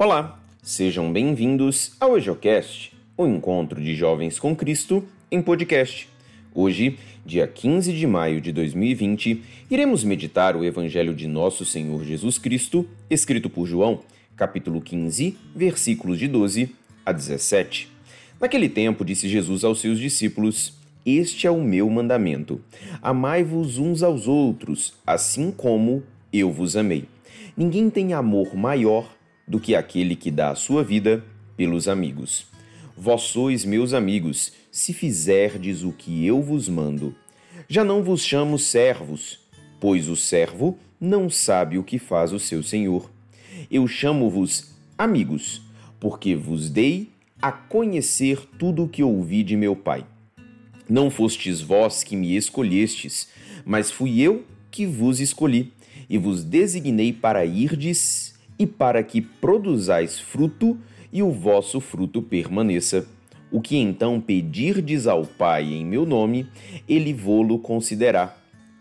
Olá, sejam bem-vindos ao EjoCast, o encontro de jovens com Cristo em podcast. Hoje, dia 15 de maio de 2020, iremos meditar o Evangelho de Nosso Senhor Jesus Cristo, escrito por João, capítulo 15, versículos de 12 a 17. Naquele tempo, disse Jesus aos seus discípulos: Este é o meu mandamento: amai-vos uns aos outros, assim como eu vos amei. Ninguém tem amor maior do que aquele que dá a sua vida pelos amigos. Vós sois meus amigos, se fizerdes o que eu vos mando. Já não vos chamo servos, pois o servo não sabe o que faz o seu senhor. Eu chamo-vos amigos, porque vos dei a conhecer tudo o que ouvi de meu Pai. Não fostes vós que me escolhestes, mas fui eu que vos escolhi e vos designei para irdes e para que produzais fruto e o vosso fruto permaneça. O que então pedirdes ao Pai em meu nome, ele vô-lo concederá.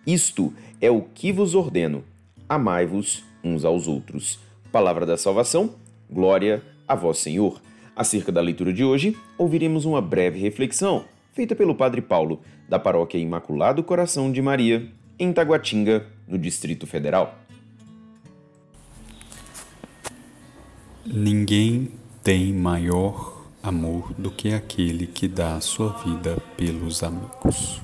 Isto é o que vos ordeno: amai-vos uns aos outros. Palavra da salvação, glória a vós, Senhor. Acerca da leitura de hoje, ouviremos uma breve reflexão feita pelo Padre Paulo, da Paróquia Imaculado Coração de Maria, em Taguatinga, no Distrito Federal. Ninguém tem maior amor do que aquele que dá a sua vida pelos amigos.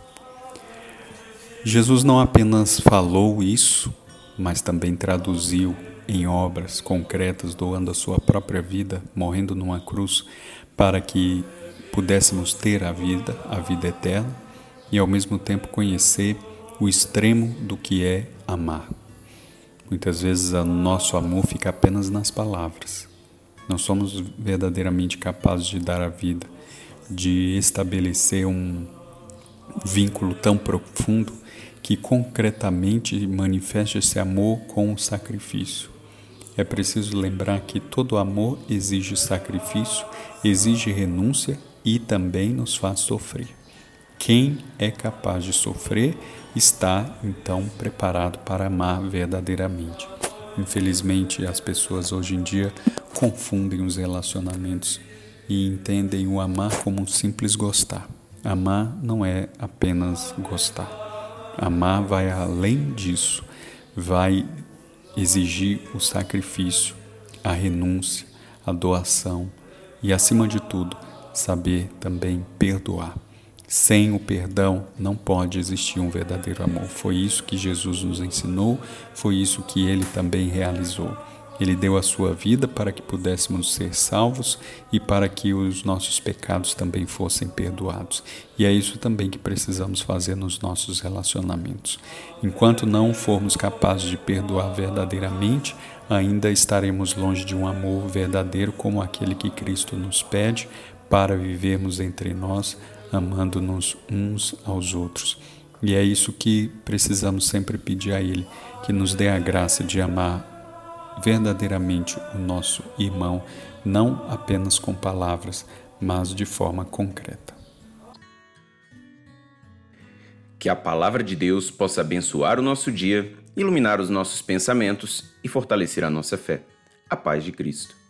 Jesus não apenas falou isso, mas também traduziu em obras concretas, doando a sua própria vida, morrendo numa cruz, para que pudéssemos ter a vida, a vida eterna, e ao mesmo tempo conhecer o extremo do que é amar. Muitas vezes o nosso amor fica apenas nas palavras. Não somos verdadeiramente capazes de dar a vida, de estabelecer um vínculo tão profundo que concretamente manifeste esse amor com o sacrifício. É preciso lembrar que todo amor exige sacrifício, exige renúncia e também nos faz sofrer. Quem é capaz de sofrer está então preparado para amar verdadeiramente. Infelizmente, as pessoas hoje em dia confundem os relacionamentos e entendem o amar como um simples gostar. Amar não é apenas gostar. Amar vai além disso, vai exigir o sacrifício, a renúncia, a doação e, acima de tudo, saber também perdoar. Sem o perdão não pode existir um verdadeiro amor. Foi isso que Jesus nos ensinou, foi isso que ele também realizou. Ele deu a sua vida para que pudéssemos ser salvos e para que os nossos pecados também fossem perdoados. E é isso também que precisamos fazer nos nossos relacionamentos. Enquanto não formos capazes de perdoar verdadeiramente, ainda estaremos longe de um amor verdadeiro como aquele que Cristo nos pede para vivermos entre nós amando-nos uns aos outros. E é isso que precisamos sempre pedir a Ele, que nos dê a graça de amar verdadeiramente o nosso irmão, não apenas com palavras, mas de forma concreta. Que a palavra de Deus possa abençoar o nosso dia, iluminar os nossos pensamentos e fortalecer a nossa fé. A paz de Cristo.